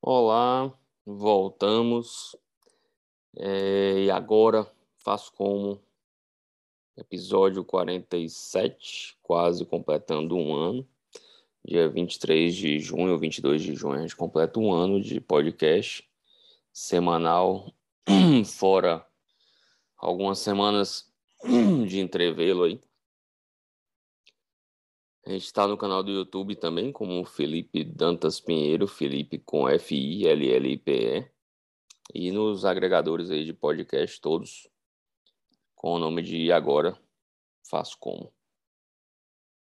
Olá, voltamos. É, e agora faço como episódio 47, quase completando um ano. Dia 23 de junho ou 22 de junho, a gente completa um ano de podcast semanal, fora algumas semanas de entrevelo aí. A gente está no canal do YouTube também, como Felipe Dantas Pinheiro, Felipe com F-I-L-L-I-P-E. E nos agregadores aí de podcast todos, com o nome de Agora Faço Como.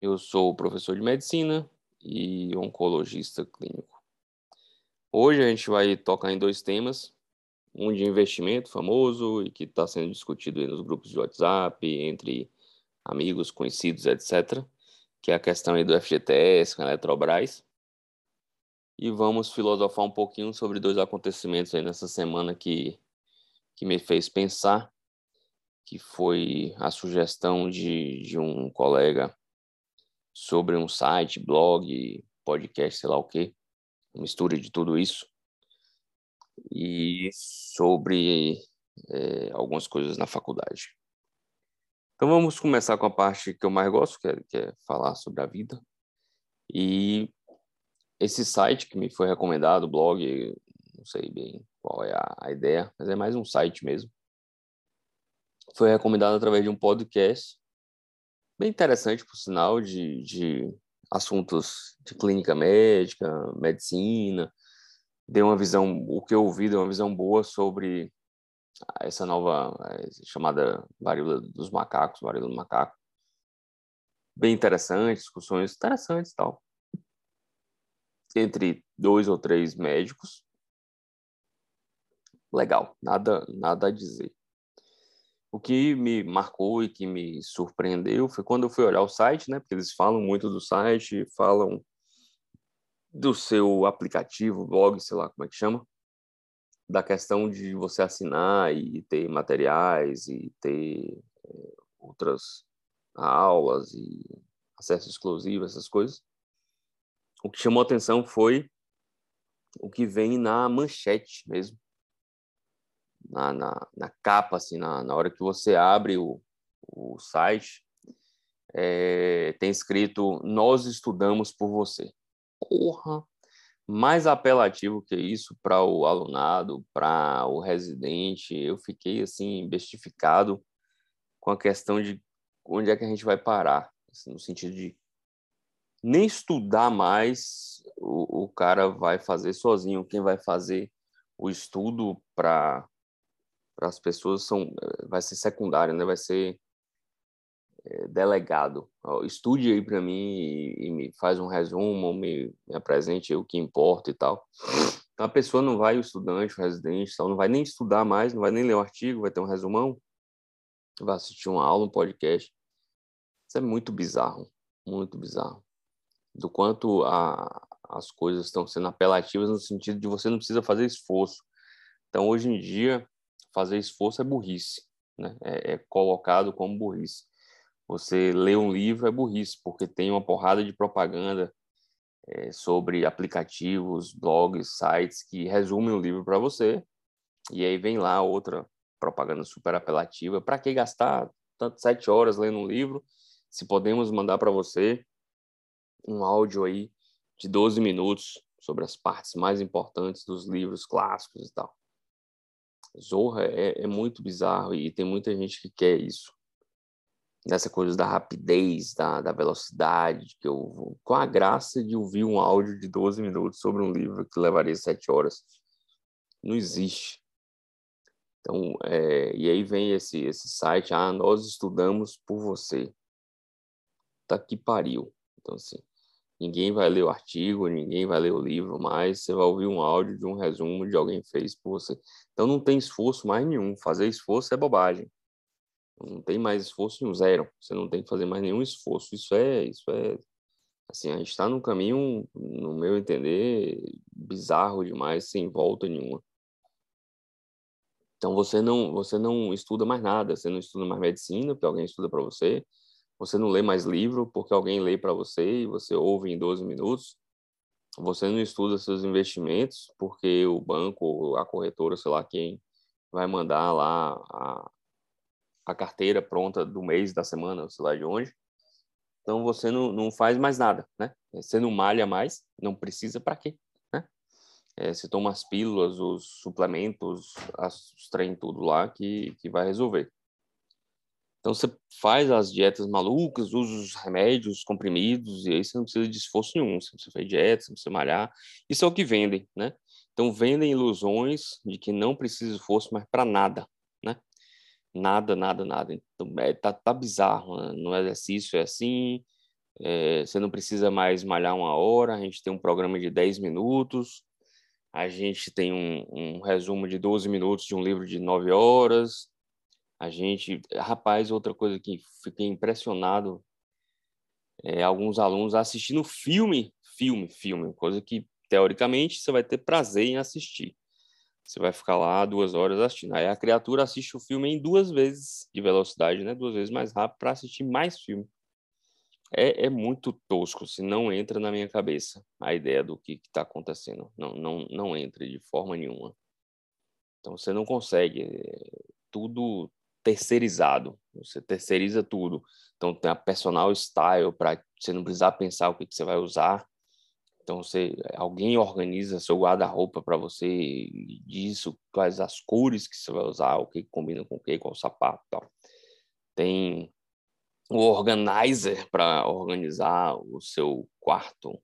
Eu sou professor de medicina e oncologista clínico. Hoje a gente vai tocar em dois temas. Um de investimento famoso e que está sendo discutido nos grupos de WhatsApp, entre amigos, conhecidos, etc que é a questão aí do FGTS com a Eletrobras. E vamos filosofar um pouquinho sobre dois acontecimentos aí nessa semana que, que me fez pensar, que foi a sugestão de, de um colega sobre um site, blog, podcast, sei lá o quê, mistura de tudo isso, e sobre é, algumas coisas na faculdade. Então vamos começar com a parte que eu mais gosto, que é, que é falar sobre a vida. E esse site que me foi recomendado, blog, não sei bem qual é a, a ideia, mas é mais um site mesmo. Foi recomendado através de um podcast, bem interessante, por sinal, de, de assuntos de clínica médica, medicina. Deu uma visão, o que eu ouvi, deu uma visão boa sobre essa nova eh, chamada varíola dos macacos, varíola do macaco. Bem interessante, discussões interessantes tal. Entre dois ou três médicos. Legal, nada, nada a dizer. O que me marcou e que me surpreendeu foi quando eu fui olhar o site, né? Porque eles falam muito do site, falam do seu aplicativo, blog, sei lá como é que chama da questão de você assinar e ter materiais e ter é, outras aulas e acesso exclusivo, essas coisas. O que chamou atenção foi o que vem na manchete mesmo. Na, na, na capa, assim, na, na hora que você abre o, o site, é, tem escrito Nós estudamos por você. Porra! mais apelativo que isso para o alunado, para o residente. Eu fiquei assim bestificado com a questão de onde é que a gente vai parar, assim, no sentido de nem estudar mais o, o cara vai fazer sozinho. Quem vai fazer o estudo para as pessoas são vai ser secundário, né? Vai ser é, delegado. Estude aí para mim e, e, me faz um resumo, me, me apresente o que importa e tal. Então a pessoa não vai, o estudante, o residente, tal, não vai nem estudar mais, não vai nem ler o artigo, vai ter um resumão, vai assistir uma aula, um podcast. Isso é muito bizarro, muito bizarro. Do quanto a, as coisas estão sendo apelativas no sentido de você não precisa fazer esforço. Então, hoje em dia, fazer esforço é burrice, né? é, é colocado como burrice. Você lê um livro é burrice, porque tem uma porrada de propaganda é, sobre aplicativos, blogs, sites que resumem o livro para você. E aí vem lá outra propaganda super apelativa. Para que gastar tanto sete horas lendo um livro, se podemos mandar para você um áudio aí de 12 minutos sobre as partes mais importantes dos livros clássicos e tal. Zorra é, é muito bizarro e tem muita gente que quer isso nessa coisa da rapidez, da, da velocidade, que eu com a graça de ouvir um áudio de 12 minutos sobre um livro que levaria sete horas. Não existe. Então, é, e aí vem esse, esse site, ah, nós estudamos por você. Tá que pariu. Então, assim, ninguém vai ler o artigo, ninguém vai ler o livro mais, você vai ouvir um áudio de um resumo de alguém fez por você. Então, não tem esforço mais nenhum. Fazer esforço é bobagem. Não tem mais esforço nenhum, zero. Você não tem que fazer mais nenhum esforço. Isso é, isso é Assim, a gente está num caminho, no meu entender, bizarro demais, sem volta nenhuma. Então você não você não estuda mais nada, você não estuda mais medicina porque alguém estuda para você, você não lê mais livro porque alguém lê para você e você ouve em 12 minutos. Você não estuda seus investimentos porque o banco, a corretora, sei lá quem, vai mandar lá a, a carteira pronta do mês, da semana, sei lá de onde. Então você não, não faz mais nada, né? Você não malha mais, não precisa para quê, né? É, você toma as pílulas, os suplementos, as, os trem tudo lá que, que vai resolver. Então você faz as dietas malucas, usa os remédios, os comprimidos, e aí você não precisa de esforço nenhum, você não precisa fazer dieta, você não precisa malhar. Isso é o que vendem, né? Então vendem ilusões de que não precisa de esforço, mas para nada, né? Nada, nada, nada. Então é, tá, tá bizarro, né? no exercício é assim, é, você não precisa mais malhar uma hora, a gente tem um programa de 10 minutos, a gente tem um, um resumo de 12 minutos de um livro de 9 horas, a gente, rapaz, outra coisa que fiquei impressionado é alguns alunos assistindo filme, filme, filme, coisa que teoricamente você vai ter prazer em assistir. Você vai ficar lá duas horas assistindo. Aí a criatura assiste o filme em duas vezes de velocidade, né? Duas vezes mais rápido para assistir mais filme. É, é, muito tosco, se não entra na minha cabeça a ideia do que está acontecendo. Não, não, não entra de forma nenhuma. Então você não consegue. É, tudo terceirizado. Você terceiriza tudo. Então tem a personal style para você não precisar pensar o que, que você vai usar. Então você alguém organiza seu guarda-roupa para você diz quais as cores que você vai usar, o que combina com o que, qual sapato, tal. Tem o organizer para organizar o seu quarto.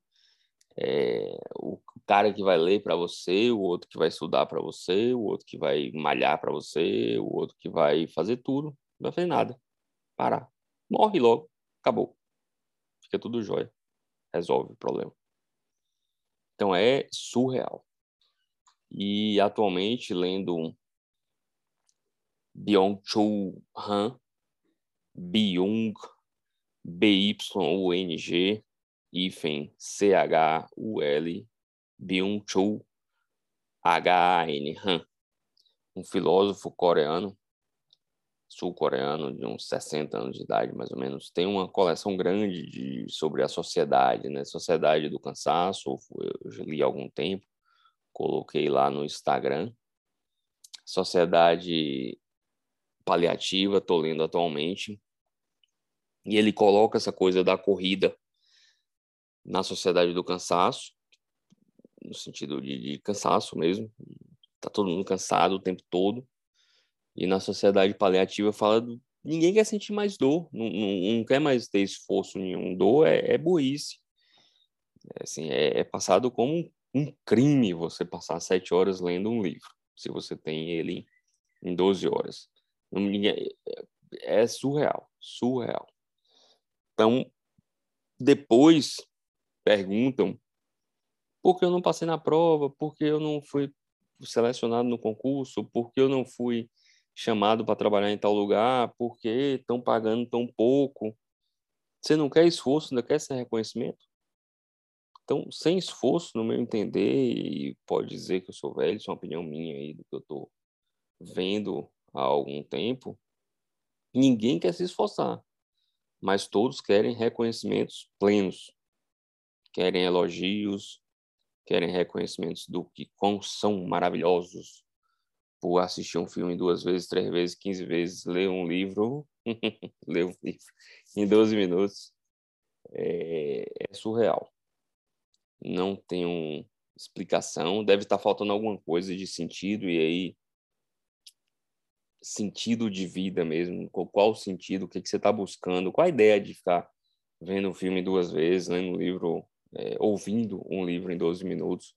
É, o cara que vai ler para você, o outro que vai estudar para você, o outro que vai malhar para você, o outro que vai fazer tudo. Não vai fazer nada. Parar. Morre logo. Acabou. Fica tudo jóia. Resolve o problema. Então é surreal. E atualmente, lendo Byung-Chul Han, Byung, B-Y-U-N-G, hífen C-H-U-L, Byung-Chul H-A-N, Han, um filósofo coreano, sul-coreano, de uns 60 anos de idade, mais ou menos, tem uma coleção grande de, sobre a sociedade, né? Sociedade do Cansaço, eu li há algum tempo, coloquei lá no Instagram. Sociedade Paliativa, estou lendo atualmente. E ele coloca essa coisa da corrida na Sociedade do Cansaço, no sentido de, de cansaço mesmo, tá todo mundo cansado o tempo todo. E na sociedade paliativa fala do, ninguém quer sentir mais dor, não, não, não quer mais ter esforço nenhum. Dor é, é burrice. É, assim, é, é passado como um, crime você passar sete horas lendo um livro, se você tem ele em 12 horas. É, é surreal, surreal. Então, depois perguntam porque eu não passei na prova, porque eu não fui selecionado no concurso, porque eu não fui chamado para trabalhar em tal lugar, porque estão pagando tão pouco. Você não quer esforço, ainda quer esse reconhecimento? Então, sem esforço, no meu entender, e pode dizer que eu sou velho, isso é uma opinião minha aí do que eu estou vendo há algum tempo, ninguém quer se esforçar, mas todos querem reconhecimentos plenos, querem elogios, querem reconhecimentos do que quão são maravilhosos por assistir um filme duas vezes, três vezes, quinze vezes, ler um livro, ler um livro em 12 minutos, é, é surreal. Não uma explicação, deve estar faltando alguma coisa de sentido, e aí sentido de vida mesmo, qual o sentido, o que, que você está buscando, qual a ideia de ficar vendo o filme duas vezes, lendo um livro é, ouvindo um livro em 12 minutos,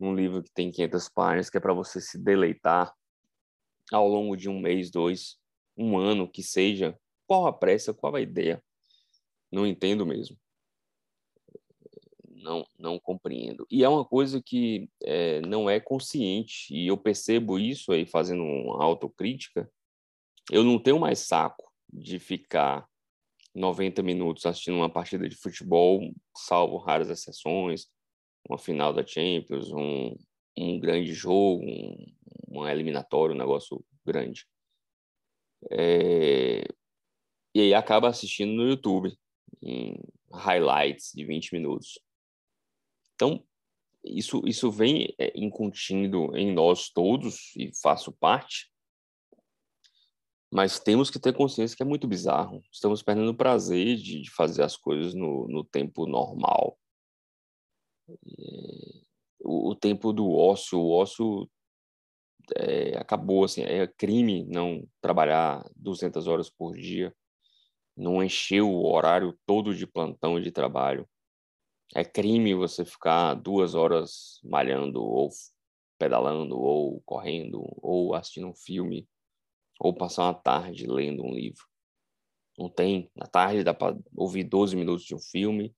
um livro que tem 500 páginas, que é para você se deleitar ao longo de um mês, dois, um ano, que seja. Qual a pressa, qual a ideia? Não entendo mesmo. Não, não compreendo. E é uma coisa que é, não é consciente, e eu percebo isso aí fazendo uma autocrítica. Eu não tenho mais saco de ficar 90 minutos assistindo uma partida de futebol, salvo raras exceções, uma final da Champions, um, um grande jogo, um, um eliminatório, um negócio grande. É... E aí acaba assistindo no YouTube, em highlights de 20 minutos. Então, isso, isso vem é, incutindo em nós todos, e faço parte, mas temos que ter consciência que é muito bizarro. Estamos perdendo o prazer de, de fazer as coisas no, no tempo normal. É, o, o, tempo do ócio, o ócio é, acabou, assim, é crime não trabalhar 200 horas por dia, não encher o horário todo de plantão de trabalho. É crime você ficar duas horas malhando, ou pedalando, ou correndo, ou assistindo um filme, ou passar uma tarde lendo um livro. Não tem. Na tarde dá para ouvir 12 minutos de um filme,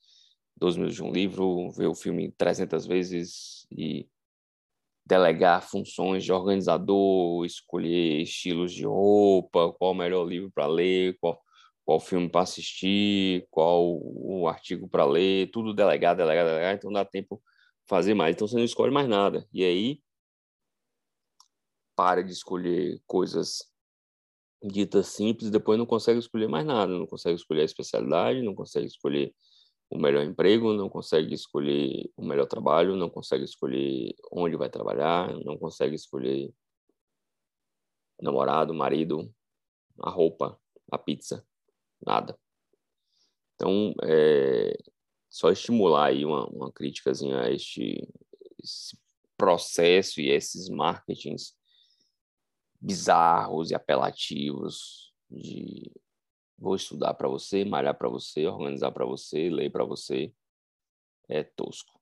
12 minutos de um livro, ver o filme 300 vezes e delegar funções de organizador, escolher estilos de roupa, qual o melhor livro para ler, qual, qual filme para assistir, qual o artigo para ler, tudo delegado, delegado, delegado, então dá tempo fazer mais. Então você não escolhe mais nada. E aí para de escolher coisas ditas simples, depois não consegue escolher mais nada, não consegue escolher a especialidade, não consegue escolher o melhor emprego, não consegue escolher o melhor trabalho, não consegue escolher onde vai trabalhar, não consegue escolher namorado, marido, a roupa, a pizza, nada. Então, é só estimular aí uma, uma críticazinha a este processo e esses marketings bizarros e apelativos de vou estudar para você, malhar para você, organizar para você, ler para você, é tosco.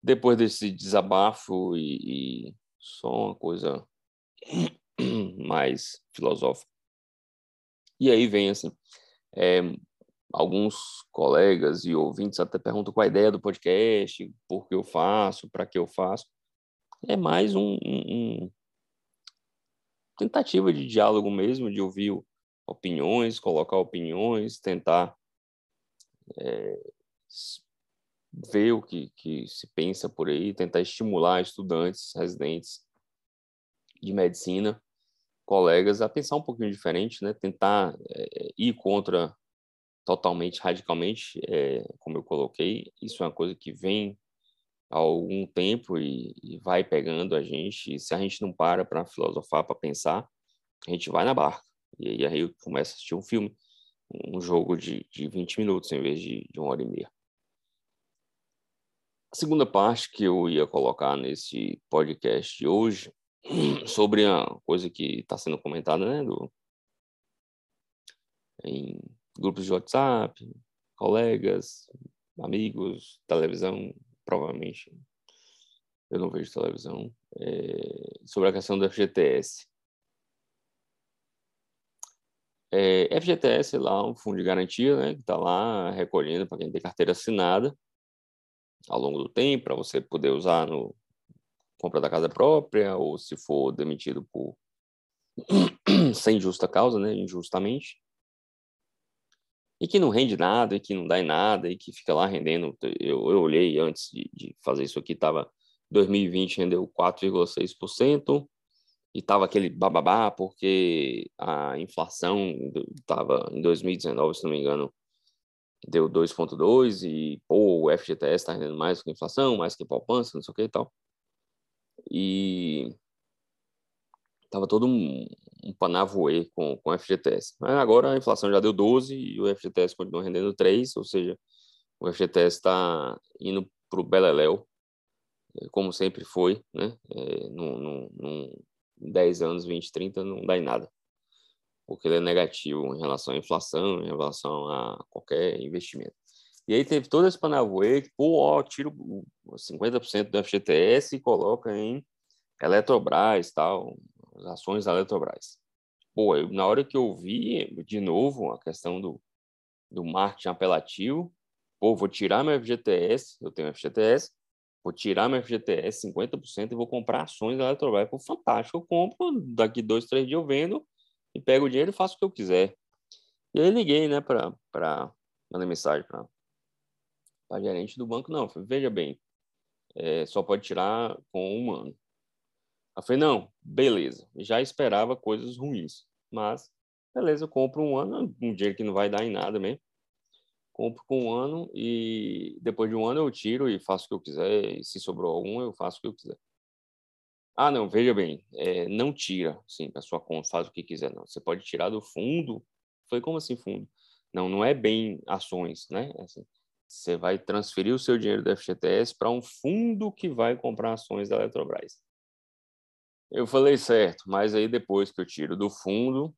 Depois desse desabafo e, e só uma coisa mais filosófica. E aí vem assim, é, alguns colegas e ouvintes até perguntam qual a ideia do podcast, por que eu faço, para que eu faço. É mais um, um, um tentativa de diálogo mesmo, de ouvir opiniões, colocar opiniões, tentar é, ver o que, que se pensa por aí, tentar estimular estudantes, residentes de medicina, colegas a pensar um pouquinho diferente, né? Tentar é, ir contra totalmente, radicalmente, é, como eu coloquei, isso é uma coisa que vem há algum tempo e, e vai pegando a gente. E se a gente não para para filosofar, para pensar, a gente vai na barca. E aí, aí começa a assistir um filme, um jogo de, de 20 minutos em vez de, de uma hora e meia. A segunda parte que eu ia colocar nesse podcast de hoje, sobre a coisa que está sendo comentada, né, do, em grupos de WhatsApp, colegas, amigos, televisão, provavelmente eu não vejo televisão, é, sobre a questão do FGTS. É, FGTS é lá um fundo de garantia, né, que está lá recolhendo para quem tem carteira assinada ao longo do tempo, para você poder usar no compra da casa própria ou se for demitido por sem justa causa, né, injustamente e que não rende nada, e que não dá em nada, e que fica lá rendendo. Eu, eu olhei antes de, de fazer isso aqui, estava 2020 rendeu 4,6%, e estava aquele bababá, porque a inflação estava em 2019, se não me engano, deu 2,2%, e pô, o FGTS está rendendo mais que a inflação, mais que poupança, não sei o que e tal. E estava todo um, um panavoe com, com o FGTS. Mas agora a inflação já deu 12 e o FGTS continua rendendo 3, ou seja, o FGTS está indo para o Beleléu, é, como sempre foi, né? É, num, num, num 10 anos, 20, 30, não dá em nada. Porque ele é negativo em relação à inflação, em relação a qualquer investimento. E aí teve todo esse panavoe que, pô, ó, tira 50% do FGTS e coloca em Eletrobras, tal, as ações da Eletrobras. Pô, eu, na hora que eu vi de novo a questão do, do marketing apelativo, pô, vou tirar meu FGTS, eu tenho FGTS, vou tirar meu FGTS 50% e vou comprar ações da Eletrobras. Pô, fantástico, eu compro, daqui dois, três dias eu vendo e pego o dinheiro e faço o que eu quiser. E aí liguei, né, para mandar mensagem para a gerente do banco. Não, falei, veja bem, é, só pode tirar com um ano. Eu falei, não, beleza. Já esperava coisas ruins, mas beleza, eu compro um ano, um dinheiro que não vai dar em nada mesmo. Compro com um ano e depois de um ano eu tiro e faço o que eu quiser. E se sobrou algum, eu faço o que eu quiser. Ah, não, veja bem, é, não tira, sim, a sua conta, faz o que quiser, não. Você pode tirar do fundo. Foi como assim fundo? Não, não é bem ações, né? É assim, você vai transferir o seu dinheiro do FGTS para um fundo que vai comprar ações da Eletrobras. Eu falei certo, mas aí depois que eu tiro do fundo,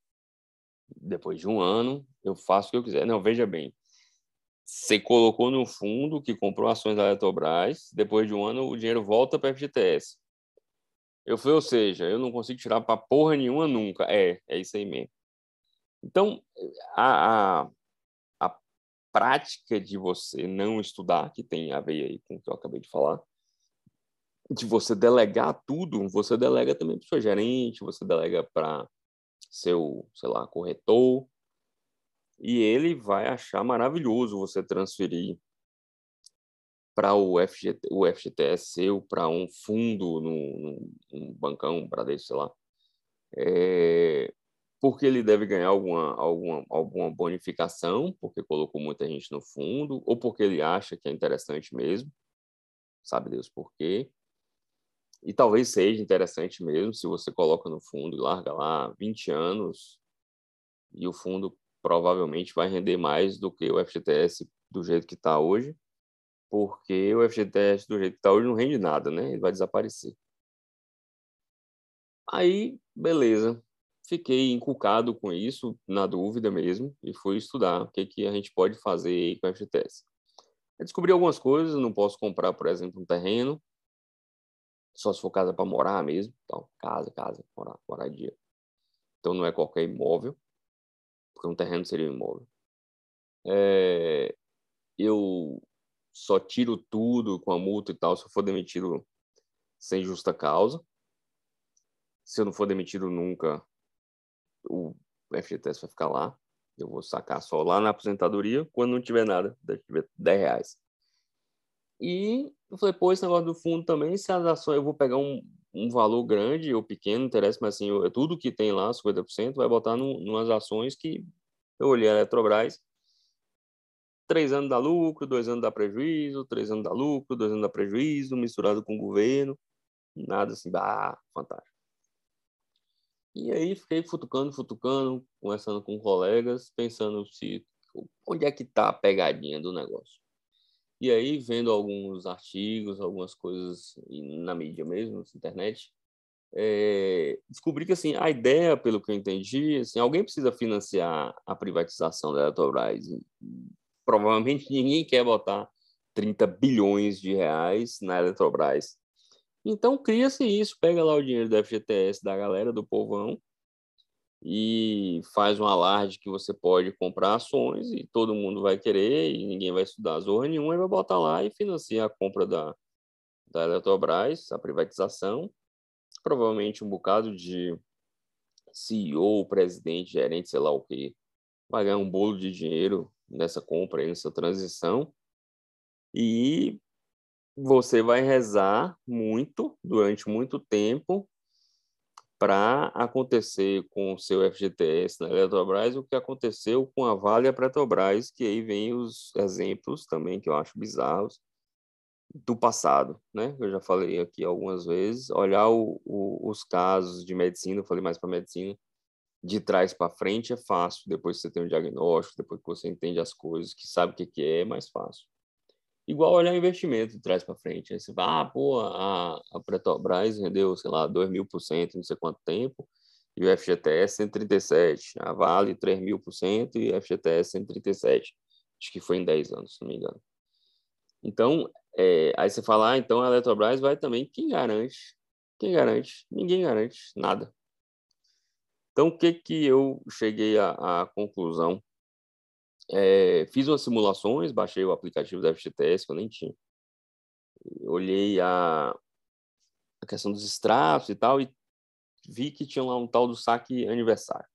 depois de um ano, eu faço o que eu quiser. Não, veja bem, você colocou no fundo que comprou ações da Eletrobras, depois de um ano o dinheiro volta para a FGTS. Eu falei, ou seja, eu não consigo tirar para porra nenhuma nunca. É, é isso aí mesmo. Então, a, a, a prática de você não estudar, que tem a ver aí com o que eu acabei de falar, de você delegar tudo, você delega também para o seu gerente, você delega para seu, sei lá, corretor, e ele vai achar maravilhoso você transferir para o, FGT, o FGTS seu, para um fundo, num, num bancão, Bradesco, sei lá, é, porque ele deve ganhar alguma, alguma, alguma bonificação, porque colocou muita gente no fundo, ou porque ele acha que é interessante mesmo, sabe Deus por quê. E talvez seja interessante mesmo se você coloca no fundo e larga lá 20 anos e o fundo provavelmente vai render mais do que o FGTS do jeito que está hoje, porque o FGTS do jeito que está hoje não rende nada, né? Ele vai desaparecer. Aí, beleza. Fiquei encucado com isso, na dúvida mesmo, e fui estudar o que, que a gente pode fazer com o FGTS. Eu descobri algumas coisas, não posso comprar, por exemplo, um terreno, só se for casa para morar mesmo. Então, casa, casa, morar, moradia. Então, não é qualquer imóvel, porque um terreno seria um imóvel. É, eu só tiro tudo com a multa e tal se eu for demitido sem justa causa. Se eu não for demitido nunca, o FGTS vai ficar lá. Eu vou sacar só lá na aposentadoria quando não tiver nada, tiver 10 reais. E eu falei, pô, esse negócio do fundo também, se as ações, eu vou pegar um, um valor grande ou pequeno, não interessa, mas assim, eu, tudo que tem lá, 50%, vai botar em umas ações que eu olhei a Eletrobras, três anos dá lucro, dois anos dá prejuízo, três anos dá lucro, dois anos dá prejuízo, misturado com o governo, nada assim, ah, fantástico. E aí fiquei futucando, futucando, conversando com colegas, pensando se onde é que tá a pegadinha do negócio. E aí, vendo alguns artigos, algumas coisas na mídia mesmo, na internet, é, descobri que assim a ideia, pelo que eu entendi, assim, alguém precisa financiar a privatização da Eletrobras. Provavelmente ninguém quer botar 30 bilhões de reais na Eletrobras. Então cria-se isso, pega lá o dinheiro do FGTS da galera do povão e faz um alarde que você pode comprar ações e todo mundo vai querer e ninguém vai estudar zorra nenhuma e vai botar lá e financiar a compra da, da Eletrobras, a privatização. Provavelmente um bocado de CEO, presidente, gerente, sei lá o que, vai ganhar um bolo de dinheiro nessa compra, nessa transição. E você vai rezar muito, durante muito tempo, para acontecer com o seu FGTS na Eletrobras o que aconteceu com a Vale e a Petrobras, que aí vem os exemplos também que eu acho bizarros do passado, né? Eu já falei aqui algumas vezes, olhar o, o, os casos de medicina, eu falei mais para medicina, de trás para frente é fácil, depois que você tem um diagnóstico, depois que você entende as coisas, que sabe o que, que é, é mais fácil. Igual olhar investimento de trás para frente. Aí você fala, ah, pô, a, a Petrobras rendeu, sei lá, 2 mil por cento, não sei quanto tempo, e o FGTS 137. A Vale 3 mil por cento e FGTS 137. Acho que foi em 10 anos, se não me engano. Então, é, aí você fala, ah, então a Eletrobras vai também. Quem garante? Quem garante? Ninguém garante nada. Então, o que que eu cheguei à conclusão é, fiz umas simulações, baixei o aplicativo da FGTS, que eu nem tinha. Olhei a, a questão dos extratos e tal, e vi que tinha lá um tal do saque aniversário.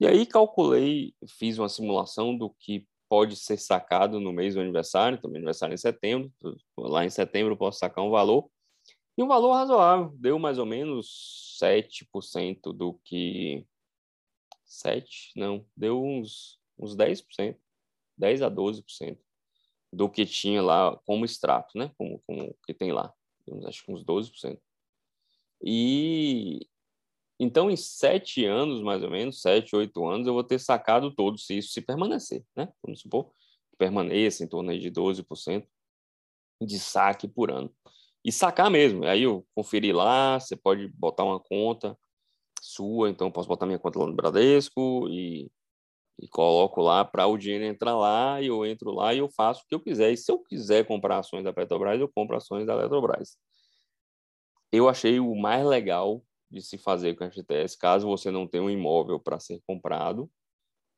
E aí calculei, fiz uma simulação do que pode ser sacado no mês do aniversário, também aniversário em setembro, lá em setembro eu posso sacar um valor, e um valor razoável, deu mais ou menos 7% do que... 7? Não, deu uns, uns 10%, 10 a 12% do que tinha lá como extrato, né? Como, como que tem lá, acho que uns 12%. E então, em sete anos, mais ou menos, sete, oito anos, eu vou ter sacado todo, se isso se permanecer, né? Vamos supor que permaneça em torno de 12% de saque por ano. E sacar mesmo. Aí eu conferi lá, você pode botar uma conta sua, então posso botar minha conta lá no Bradesco e, e coloco lá para o dinheiro entrar lá, e eu entro lá e eu faço o que eu quiser. E se eu quiser comprar ações da Petrobras, eu compro ações da Eletrobras. Eu achei o mais legal de se fazer com a FGTS, caso você não tenha um imóvel para ser comprado,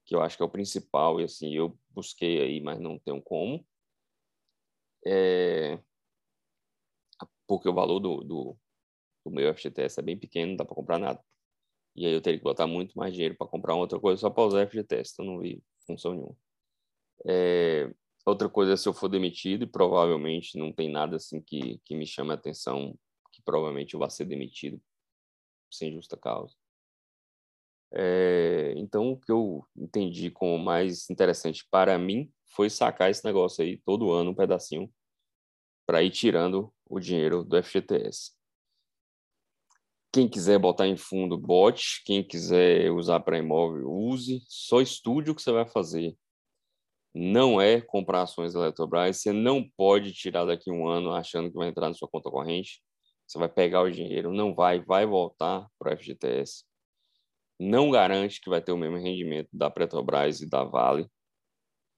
que eu acho que é o principal, e assim, eu busquei aí, mas não tenho como. É... Porque o valor do, do, do meu FGTS é bem pequeno, não dá para comprar nada. E aí eu teria que botar muito mais dinheiro para comprar outra coisa só para usar FGTS, então não vi função nenhuma. É... Outra coisa é se eu for demitido, e provavelmente não tem nada assim que, que me chame a atenção, que provavelmente eu vá ser demitido sem justa causa. É, então, o que eu entendi como mais interessante para mim foi sacar esse negócio aí todo ano, um pedacinho, para ir tirando o dinheiro do FGTS. Quem quiser botar em fundo, bote. Quem quiser usar para imóvel, use. Só estude o que você vai fazer. Não é comprar ações da Eletrobras. Você não pode tirar daqui um ano achando que vai entrar na sua conta corrente. Você vai pegar o dinheiro, não vai, vai voltar para o FGTS. Não garante que vai ter o mesmo rendimento da Petrobras e da Vale.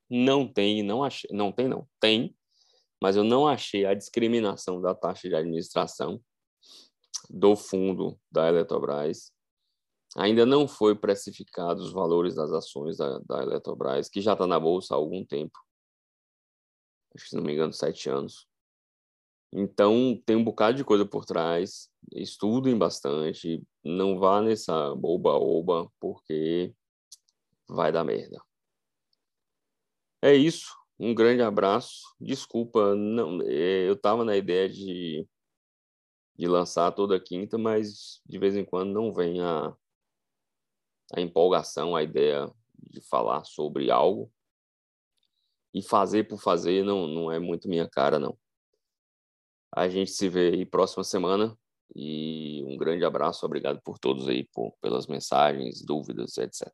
Não tem, não achei, não tem não, tem, mas eu não achei a discriminação da taxa de administração do fundo da Eletrobras. Ainda não foi precificado os valores das ações da, da Eletrobras, que já está na bolsa há algum tempo. Acho que, se não me engano, sete anos. Então, tem um bocado de coisa por trás. Estudem bastante. Não vá nessa boba-oba, porque vai dar merda. É isso. Um grande abraço. Desculpa, não, é, eu estava na ideia de, de lançar toda quinta, mas de vez em quando não vem a, a empolgação, a ideia de falar sobre algo. E fazer por fazer não, não é muito minha cara, não. A gente se vê aí próxima semana e um grande abraço, obrigado por todos aí, por, pelas mensagens, dúvidas, etc.